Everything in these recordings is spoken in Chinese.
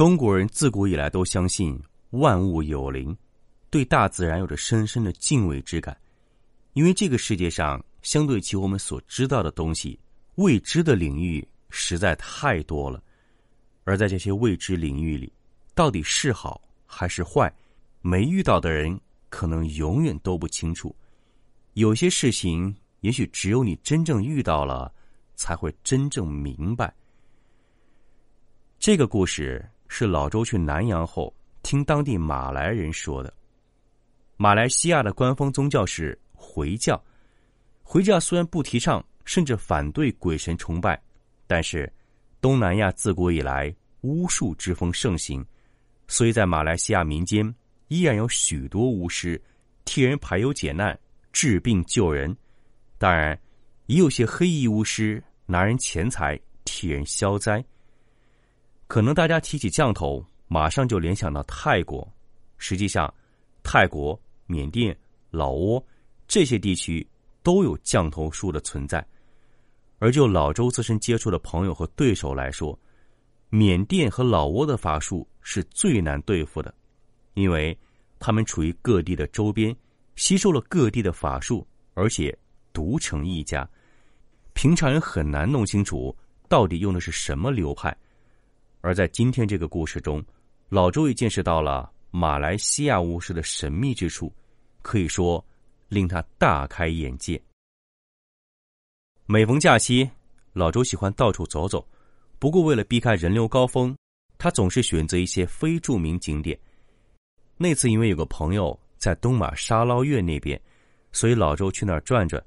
中国人自古以来都相信万物有灵，对大自然有着深深的敬畏之感。因为这个世界上，相对起我们所知道的东西，未知的领域实在太多了。而在这些未知领域里，到底是好还是坏，没遇到的人可能永远都不清楚。有些事情，也许只有你真正遇到了，才会真正明白。这个故事。是老周去南洋后听当地马来人说的。马来西亚的官方宗教是回教，回教虽然不提倡甚至反对鬼神崇拜，但是东南亚自古以来巫术之风盛行，所以在马来西亚民间依然有许多巫师替人排忧解难、治病救人。当然，也有些黑衣巫师拿人钱财替人消灾。可能大家提起降头，马上就联想到泰国。实际上，泰国、缅甸、老挝这些地区都有降头术的存在。而就老周自身接触的朋友和对手来说，缅甸和老挝的法术是最难对付的，因为他们处于各地的周边，吸收了各地的法术，而且独成一家，平常人很难弄清楚到底用的是什么流派。而在今天这个故事中，老周也见识到了马来西亚巫师的神秘之处，可以说令他大开眼界。每逢假期，老周喜欢到处走走，不过为了避开人流高峰，他总是选择一些非著名景点。那次因为有个朋友在东马沙捞越那边，所以老周去那儿转转。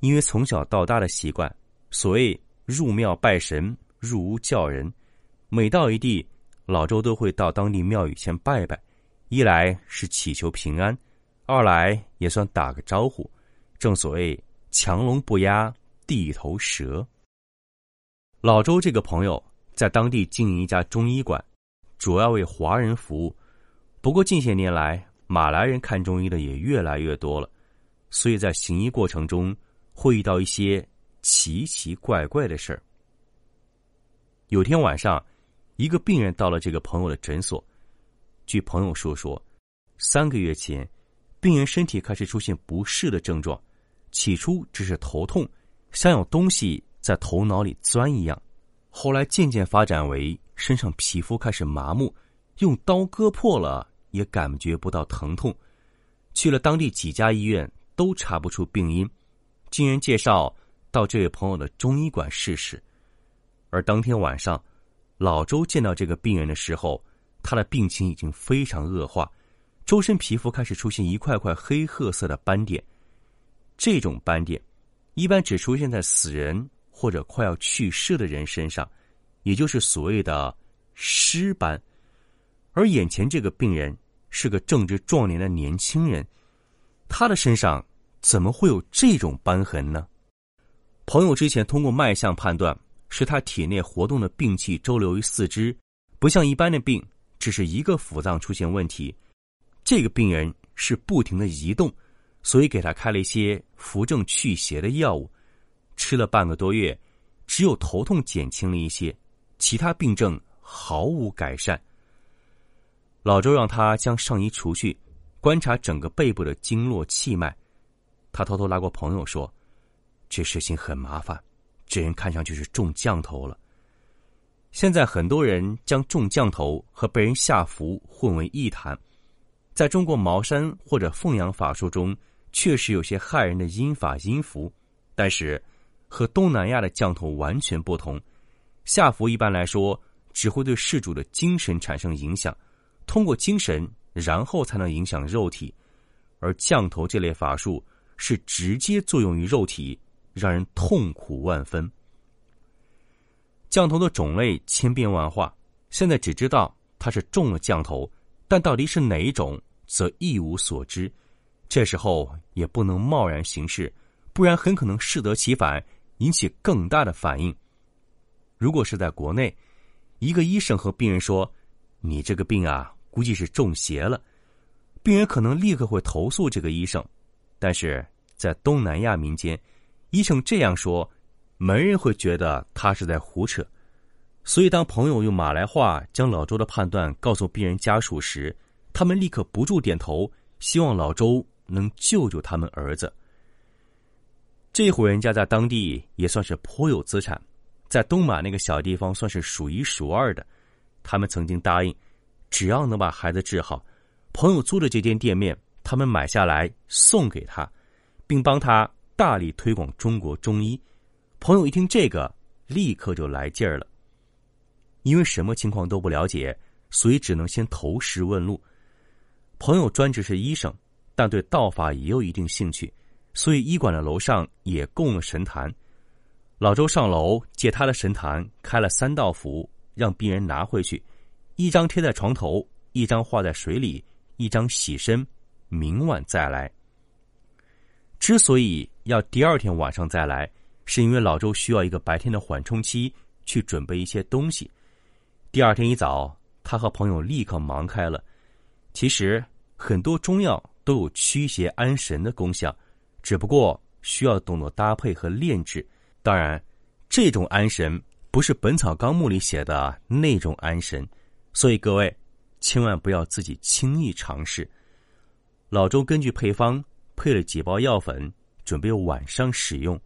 因为从小到大的习惯，所谓入庙拜神，入屋叫人。每到一地，老周都会到当地庙宇前拜拜，一来是祈求平安，二来也算打个招呼。正所谓强龙不压地头蛇。老周这个朋友在当地经营一家中医馆，主要为华人服务。不过近些年来，马来人看中医的也越来越多了，所以在行医过程中会遇到一些奇奇怪怪的事儿。有天晚上。一个病人到了这个朋友的诊所，据朋友说说，三个月前，病人身体开始出现不适的症状，起初只是头痛，像有东西在头脑里钻一样，后来渐渐发展为身上皮肤开始麻木，用刀割破了也感觉不到疼痛，去了当地几家医院都查不出病因，经人介绍到这位朋友的中医馆试试，而当天晚上。老周见到这个病人的时候，他的病情已经非常恶化，周身皮肤开始出现一块块黑褐色的斑点。这种斑点一般只出现在死人或者快要去世的人身上，也就是所谓的尸斑。而眼前这个病人是个正值壮年的年轻人，他的身上怎么会有这种斑痕呢？朋友之前通过脉象判断。是他体内活动的病气周流于四肢，不像一般的病，只是一个腑脏出现问题。这个病人是不停的移动，所以给他开了一些扶正祛邪的药物，吃了半个多月，只有头痛减轻了一些，其他病症毫无改善。老周让他将上衣除去，观察整个背部的经络气脉。他偷偷拉过朋友说：“这事情很麻烦。”这人看上去是中降头了。现在很多人将中降头和被人下符混为一谈。在中国茅山或者凤阳法术中，确实有些害人的阴法阴符，但是和东南亚的降头完全不同。下符一般来说只会对事主的精神产生影响，通过精神，然后才能影响肉体。而降头这类法术是直接作用于肉体。让人痛苦万分。降头的种类千变万化，现在只知道他是中了降头，但到底是哪一种，则一无所知。这时候也不能贸然行事，不然很可能适得其反，引起更大的反应。如果是在国内，一个医生和病人说：“你这个病啊，估计是中邪了。”病人可能立刻会投诉这个医生。但是在东南亚民间，医生这样说，没人会觉得他是在胡扯。所以，当朋友用马来话将老周的判断告诉病人家属时，他们立刻不住点头，希望老周能救救他们儿子。这户人家在当地也算是颇有资产。在东马那个小地方，算是数一数二的。他们曾经答应，只要能把孩子治好，朋友租的这间店面，他们买下来送给他，并帮他大力推广中国中医。朋友一听这个，立刻就来劲儿了。因为什么情况都不了解，所以只能先投石问路。朋友专职是医生，但对道法也有一定兴趣，所以医馆的楼上也供了神坛。老周上楼借他的神坛开了三道符，让病人拿回去，一张贴在床头，一张画在水里，一张洗身，明晚再来。之所以要第二天晚上再来，是因为老周需要一个白天的缓冲期去准备一些东西。第二天一早，他和朋友立刻忙开了。其实很多中药都有驱邪安神的功效，只不过需要懂得搭配和炼制。当然，这种安神不是《本草纲目》里写的那种安神，所以各位千万不要自己轻易尝试。老周根据配方配了几包药粉，准备晚上使用。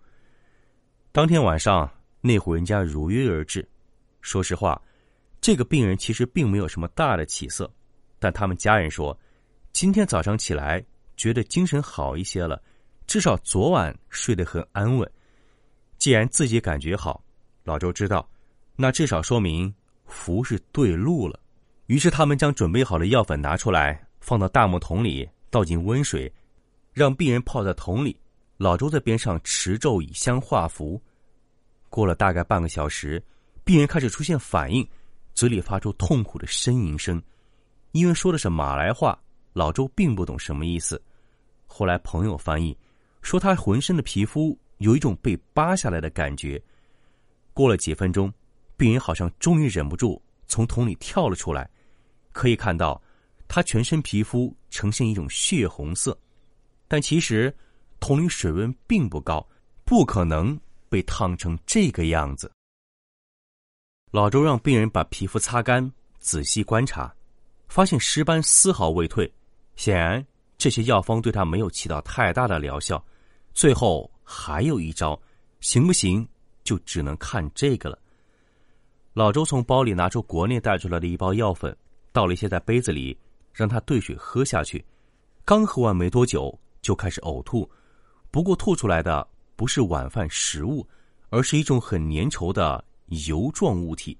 当天晚上，那户人家如约而至。说实话，这个病人其实并没有什么大的起色，但他们家人说，今天早上起来觉得精神好一些了，至少昨晚睡得很安稳。既然自己感觉好，老周知道，那至少说明符是对路了。于是他们将准备好的药粉拿出来，放到大木桶里，倒进温水，让病人泡在桶里。老周在边上持咒以香画符。过了大概半个小时，病人开始出现反应，嘴里发出痛苦的呻吟声。因为说的是马来话，老周并不懂什么意思。后来朋友翻译，说他浑身的皮肤。有一种被扒下来的感觉。过了几分钟，病人好像终于忍不住从桶里跳了出来。可以看到，他全身皮肤呈现一种血红色，但其实桶里水温并不高，不可能被烫成这个样子。老周让病人把皮肤擦干，仔细观察，发现尸斑丝毫未退，显然这些药方对他没有起到太大的疗效。最后。还有一招，行不行？就只能看这个了。老周从包里拿出国内带出来的一包药粉，倒了一些在杯子里，让他兑水喝下去。刚喝完没多久，就开始呕吐。不过吐出来的不是晚饭食物，而是一种很粘稠的油状物体。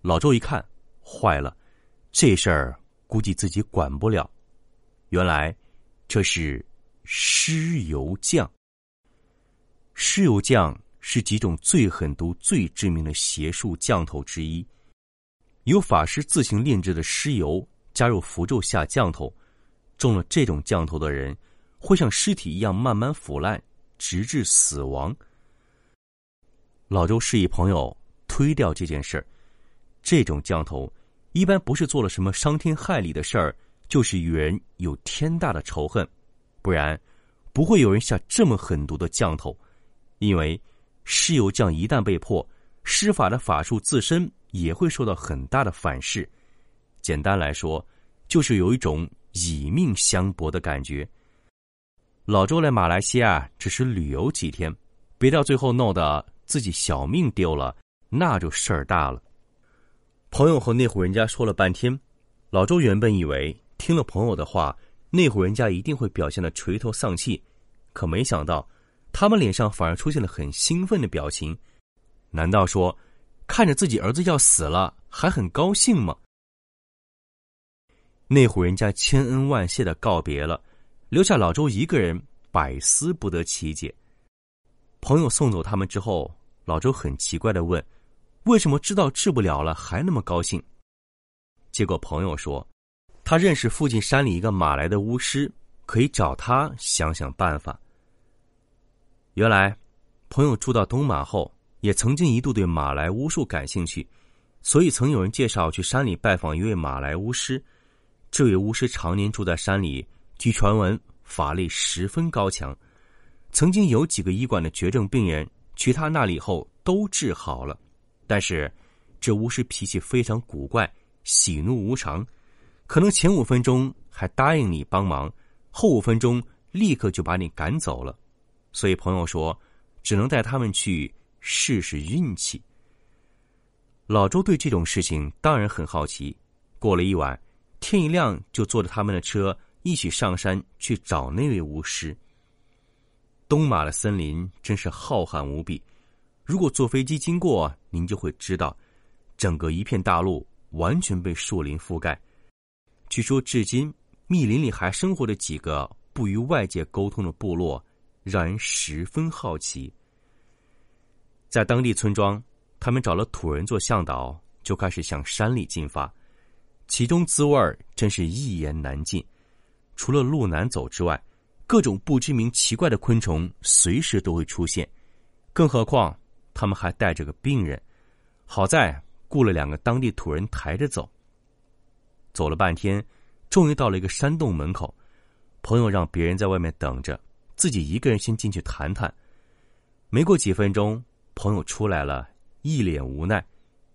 老周一看，坏了，这事儿估计自己管不了。原来这是尸油酱。尸油降是几种最狠毒、最致命的邪术降头之一。由法师自行炼制的尸油加入符咒下降头，中了这种降头的人会像尸体一样慢慢腐烂，直至死亡。老周示意朋友推掉这件事儿。这种降头一般不是做了什么伤天害理的事儿，就是与人有天大的仇恨，不然不会有人下这么狠毒的降头。因为尸油降一旦被破，施法的法术自身也会受到很大的反噬。简单来说，就是有一种以命相搏的感觉。老周来马来西亚只是旅游几天，别到最后弄得自己小命丢了，那就事儿大了。朋友和那户人家说了半天，老周原本以为听了朋友的话，那户人家一定会表现的垂头丧气，可没想到。他们脸上反而出现了很兴奋的表情，难道说看着自己儿子要死了还很高兴吗？那户人家千恩万谢的告别了，留下老周一个人百思不得其解。朋友送走他们之后，老周很奇怪的问：“为什么知道治不了了还那么高兴？结果朋友说，他认识附近山里一个马来的巫师，可以找他想想办法。原来，朋友住到东马后，也曾经一度对马来巫术感兴趣，所以曾有人介绍去山里拜访一位马来巫师。这位巫师常年住在山里，据传闻法力十分高强，曾经有几个医馆的绝症病人去他那里后都治好了。但是，这巫师脾气非常古怪，喜怒无常，可能前五分钟还答应你帮忙，后五分钟立刻就把你赶走了。所以朋友说，只能带他们去试试运气。老周对这种事情当然很好奇。过了一晚，天一亮就坐着他们的车一起上山去找那位巫师。东马的森林真是浩瀚无比。如果坐飞机经过，您就会知道，整个一片大陆完全被树林覆盖。据说，至今密林里还生活着几个不与外界沟通的部落，让人十分好奇。在当地村庄，他们找了土人做向导，就开始向山里进发。其中滋味真是一言难尽。除了路难走之外，各种不知名奇怪的昆虫随时都会出现，更何况。他们还带着个病人，好在雇了两个当地土人抬着走。走了半天，终于到了一个山洞门口。朋友让别人在外面等着，自己一个人先进去谈谈。没过几分钟，朋友出来了，一脸无奈。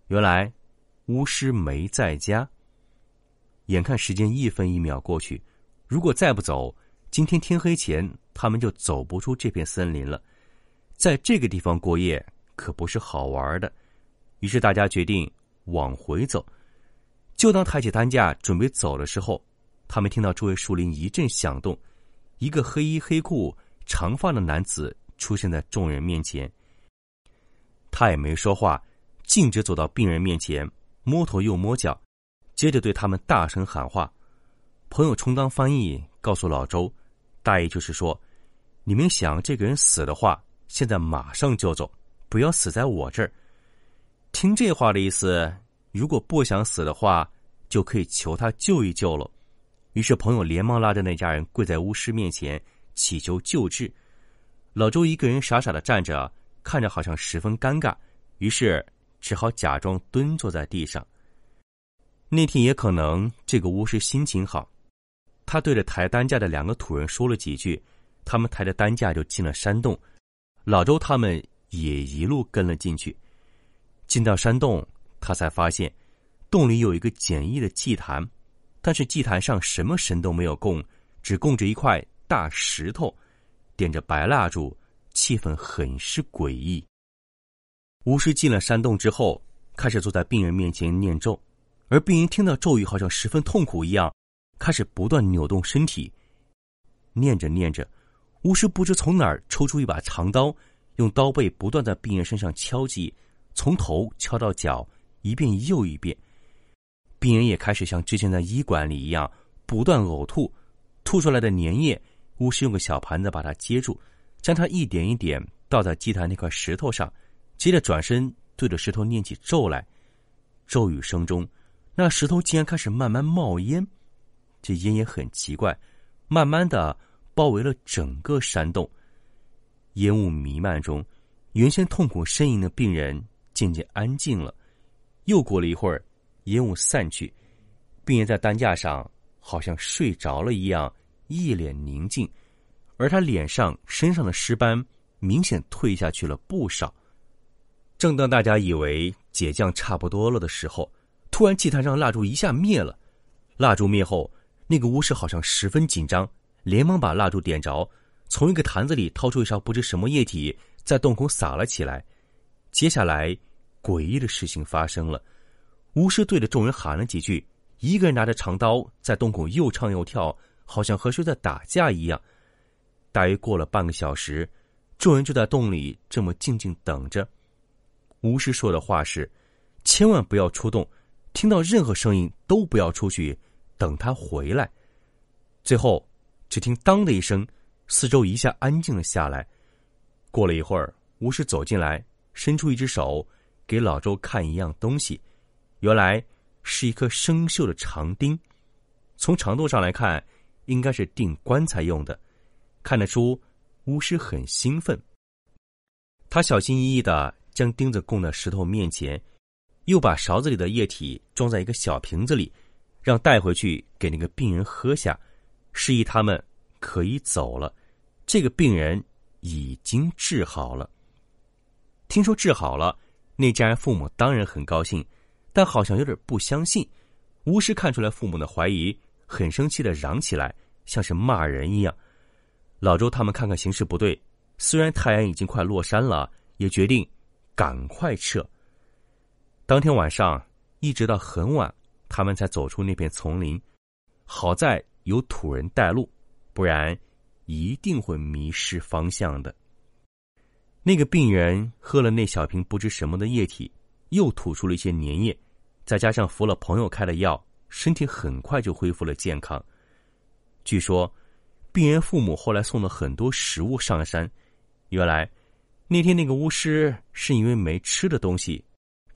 原来巫师没在家。眼看时间一分一秒过去，如果再不走，今天天黑前他们就走不出这片森林了。在这个地方过夜。可不是好玩的，于是大家决定往回走。就当抬起担架准备走的时候，他们听到周围树林一阵响动，一个黑衣黑裤、长发的男子出现在众人面前。他也没说话，径直走到病人面前，摸头又摸脚，接着对他们大声喊话。朋友充当翻译，告诉老周，大意就是说：你们想这个人死的话，现在马上就走。不要死在我这儿。听这话的意思，如果不想死的话，就可以求他救一救了。于是朋友连忙拉着那家人跪在巫师面前祈求救治。老周一个人傻傻的站着，看着好像十分尴尬，于是只好假装蹲坐在地上。那天也可能这个巫师心情好，他对着抬担架的两个土人说了几句，他们抬着担架就进了山洞。老周他们。也一路跟了进去，进到山洞，他才发现洞里有一个简易的祭坛，但是祭坛上什么神都没有供，只供着一块大石头，点着白蜡烛，气氛很是诡异。巫师进了山洞之后，开始坐在病人面前念咒，而病人听到咒语好像十分痛苦一样，开始不断扭动身体。念着念着，巫师不知从哪儿抽出一把长刀。用刀背不断在病人身上敲击，从头敲到脚，一遍又一遍。病人也开始像之前在医馆里一样，不断呕吐，吐出来的粘液，巫师用个小盘子把它接住，将它一点一点倒在祭坛那块石头上，接着转身对着石头念起咒来。咒语声中，那石头竟然开始慢慢冒烟，这烟也很奇怪，慢慢的包围了整个山洞。烟雾弥漫中，原先痛苦呻吟的病人渐渐安静了。又过了一会儿，烟雾散去，病人在担架上好像睡着了一样，一脸宁静，而他脸上、身上的尸斑明显退下去了不少。正当大家以为解降差不多了的时候，突然祭坛上蜡烛一下灭了。蜡烛灭后，那个巫师好像十分紧张，连忙把蜡烛点着。从一个坛子里掏出一勺不知什么液体，在洞口洒了起来。接下来，诡异的事情发生了。巫师对着众人喊了几句，一个人拿着长刀在洞口又唱又跳，好像和谁在打架一样。大约过了半个小时，众人就在洞里这么静静等着。巫师说的话是：“千万不要出动，听到任何声音都不要出去，等他回来。”最后，只听“当”的一声。四周一下安静了下来。过了一会儿，巫师走进来，伸出一只手，给老周看一样东西，原来是一颗生锈的长钉，从长度上来看，应该是钉棺材用的。看得出巫师很兴奋，他小心翼翼的将钉子供到石头面前，又把勺子里的液体装在一个小瓶子里，让带回去给那个病人喝下，示意他们可以走了。这个病人已经治好了。听说治好了。那家人父母当然很高兴，但好像有点不相信。巫师看出来父母的怀疑，很生气的嚷起来，像是骂人一样。老周他们看看形势不对，虽然太阳已经快落山了，也决定赶快撤。当天晚上一直到很晚，他们才走出那片丛林。好在有土人带路，不然一定会迷失方向的。那个病人喝了那小瓶不知什么的液体，又吐出了一些粘液，再加上服了朋友开的药，身体很快就恢复了健康。据说，病人父母后来送了很多食物上山。原来，那天那个巫师是因为没吃的东西，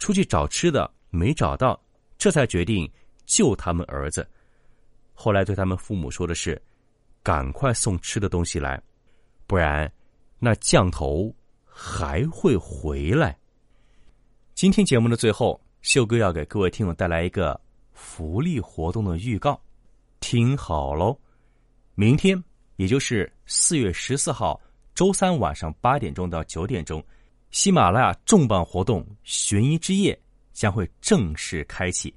出去找吃的没找到，这才决定救他们儿子。后来对他们父母说的是：“赶快送吃的东西来，不然那降头。”还会回来。今天节目的最后，秀哥要给各位听友带来一个福利活动的预告，听好喽！明天，也就是四月十四号周三晚上八点钟到九点钟，喜马拉雅重磅活动“悬疑之夜”将会正式开启。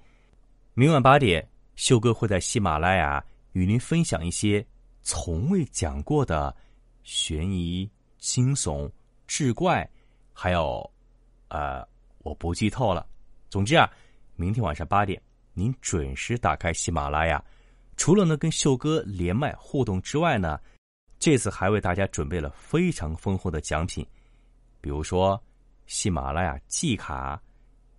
明晚八点，秀哥会在喜马拉雅与您分享一些从未讲过的悬疑、惊悚。志怪，还有，呃，我不剧透了。总之啊，明天晚上八点，您准时打开喜马拉雅。除了呢跟秀哥连麦互动之外呢，这次还为大家准备了非常丰厚的奖品，比如说喜马拉雅季卡、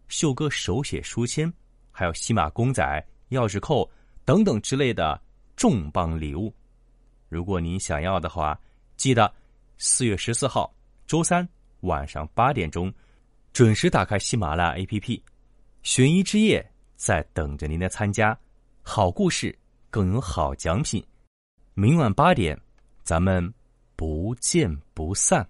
秀哥手写书签，还有喜马公仔、钥匙扣等等之类的重磅礼物。如果您想要的话，记得四月十四号。周三晚上八点钟，准时打开喜马拉雅 APP，悬疑之夜在等着您的参加。好故事更有好奖品，明晚八点，咱们不见不散。